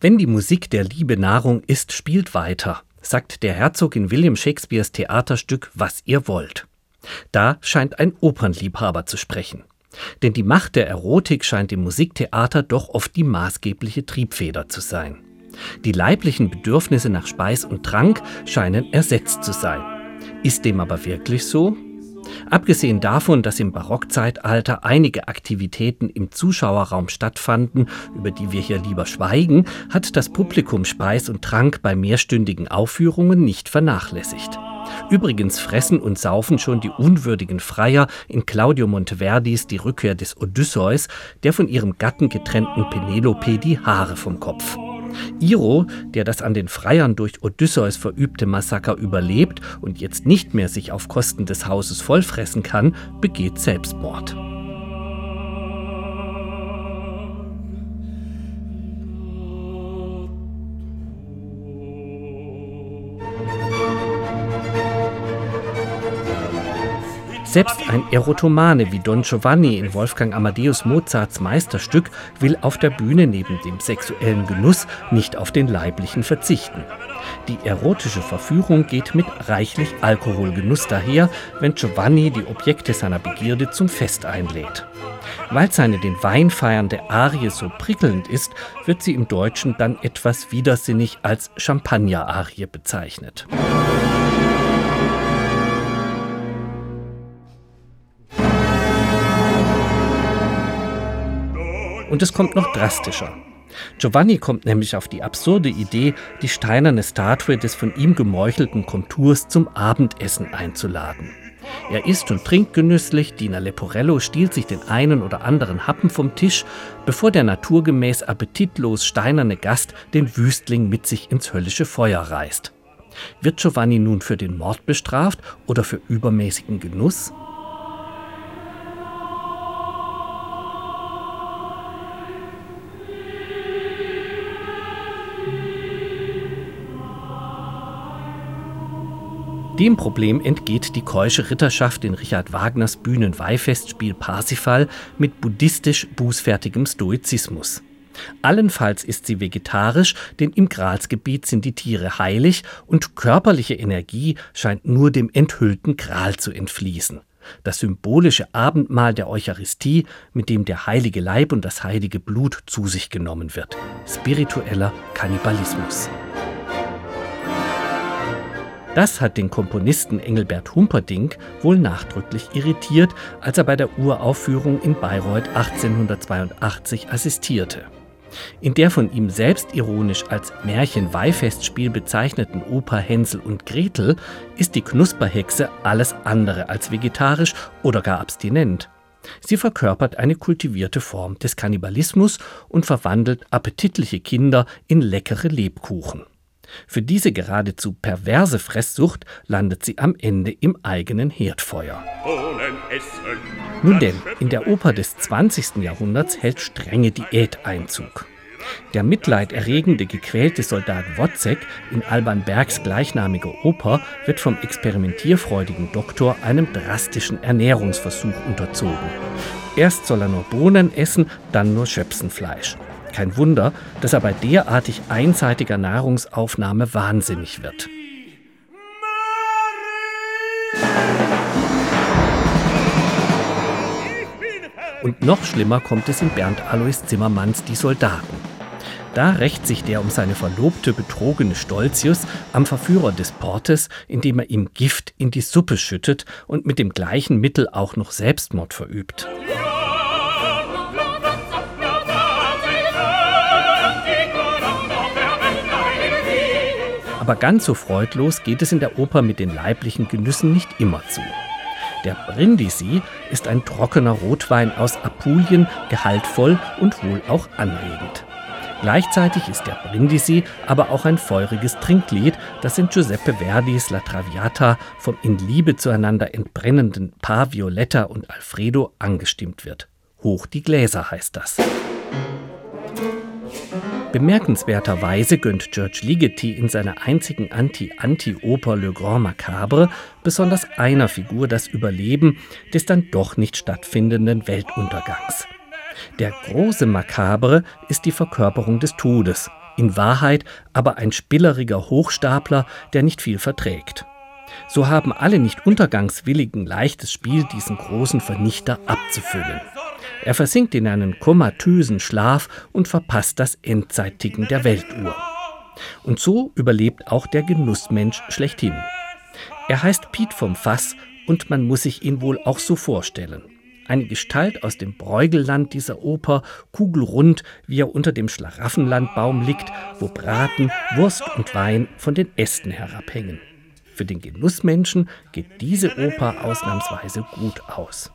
Wenn die Musik der Liebe Nahrung ist, spielt weiter, sagt der Herzog in William Shakespeares Theaterstück Was ihr wollt. Da scheint ein Opernliebhaber zu sprechen. Denn die Macht der Erotik scheint im Musiktheater doch oft die maßgebliche Triebfeder zu sein. Die leiblichen Bedürfnisse nach Speis und Trank scheinen ersetzt zu sein. Ist dem aber wirklich so? Abgesehen davon, dass im Barockzeitalter einige Aktivitäten im Zuschauerraum stattfanden, über die wir hier lieber schweigen, hat das Publikum Speis und Trank bei mehrstündigen Aufführungen nicht vernachlässigt. Übrigens fressen und saufen schon die unwürdigen Freier in Claudio Monteverdis Die Rückkehr des Odysseus, der von ihrem Gatten getrennten Penelope die Haare vom Kopf. Iro, der das an den Freiern durch Odysseus verübte Massaker überlebt und jetzt nicht mehr sich auf Kosten des Hauses vollfressen kann, begeht Selbstmord. Selbst ein Erotomane wie Don Giovanni in Wolfgang Amadeus Mozarts Meisterstück will auf der Bühne neben dem sexuellen Genuss nicht auf den leiblichen verzichten. Die erotische Verführung geht mit reichlich Alkoholgenuss daher, wenn Giovanni die Objekte seiner Begierde zum Fest einlädt. Weil seine den Wein feiernde Arie so prickelnd ist, wird sie im Deutschen dann etwas widersinnig als Champagner-Arie bezeichnet. Und es kommt noch drastischer. Giovanni kommt nämlich auf die absurde Idee, die steinerne Statue des von ihm gemeuchelten Konturs zum Abendessen einzuladen. Er isst und trinkt genüsslich, Diener Leporello stiehlt sich den einen oder anderen Happen vom Tisch, bevor der naturgemäß appetitlos steinerne Gast den Wüstling mit sich ins höllische Feuer reißt. Wird Giovanni nun für den Mord bestraft oder für übermäßigen Genuss? Dem Problem entgeht die keusche Ritterschaft in Richard Wagners Bühnenweihfestspiel Parsifal mit buddhistisch bußfertigem Stoizismus. Allenfalls ist sie vegetarisch, denn im Gralsgebiet sind die Tiere heilig und körperliche Energie scheint nur dem enthüllten Gral zu entfließen. Das symbolische Abendmahl der Eucharistie, mit dem der heilige Leib und das heilige Blut zu sich genommen wird. Spiritueller Kannibalismus. Das hat den Komponisten Engelbert Humperdinck wohl nachdrücklich irritiert, als er bei der Uraufführung in Bayreuth 1882 assistierte. In der von ihm selbst ironisch als Märchen-Weihfestspiel bezeichneten Oper Hänsel und Gretel ist die Knusperhexe alles andere als vegetarisch oder gar abstinent. Sie verkörpert eine kultivierte Form des Kannibalismus und verwandelt appetitliche Kinder in leckere Lebkuchen. Für diese geradezu perverse Fresssucht landet sie am Ende im eigenen Herdfeuer. Nun denn, in der Oper des 20. Jahrhunderts hält strenge Diät Einzug. Der mitleiderregende, gequälte Soldat Wozzeck in Alban Bergs gleichnamiger Oper wird vom experimentierfreudigen Doktor einem drastischen Ernährungsversuch unterzogen. Erst soll er nur Bohnen essen, dann nur Schöpsenfleisch. Kein Wunder, dass er bei derartig einseitiger Nahrungsaufnahme wahnsinnig wird. Und noch schlimmer kommt es in Bernd Alois Zimmermanns Die Soldaten. Da rächt sich der um seine Verlobte betrogene Stolzius am Verführer des Portes, indem er ihm Gift in die Suppe schüttet und mit dem gleichen Mittel auch noch Selbstmord verübt. Aber ganz so freudlos geht es in der Oper mit den leiblichen Genüssen nicht immer zu. Der Brindisi ist ein trockener Rotwein aus Apulien, gehaltvoll und wohl auch anregend. Gleichzeitig ist der Brindisi aber auch ein feuriges Trinklied, das in Giuseppe Verdis La Traviata vom in Liebe zueinander entbrennenden Paar Violetta und Alfredo angestimmt wird. Hoch die Gläser heißt das. Bemerkenswerterweise gönnt George Ligeti in seiner einzigen Anti-Anti-Oper Le Grand Macabre besonders einer Figur das Überleben des dann doch nicht stattfindenden Weltuntergangs. Der große Macabre ist die Verkörperung des Todes, in Wahrheit aber ein spilleriger Hochstapler, der nicht viel verträgt. So haben alle nicht untergangswilligen leichtes Spiel, diesen großen Vernichter abzufüllen. Er versinkt in einen komatösen Schlaf und verpasst das Endzeitticken der Weltuhr. Und so überlebt auch der Genussmensch schlechthin. Er heißt Piet vom Fass und man muss sich ihn wohl auch so vorstellen. Eine Gestalt aus dem Bräugelland dieser Oper, kugelrund, wie er unter dem Schlaraffenlandbaum liegt, wo Braten, Wurst und Wein von den Ästen herabhängen. Für den Genussmenschen geht diese Oper ausnahmsweise gut aus.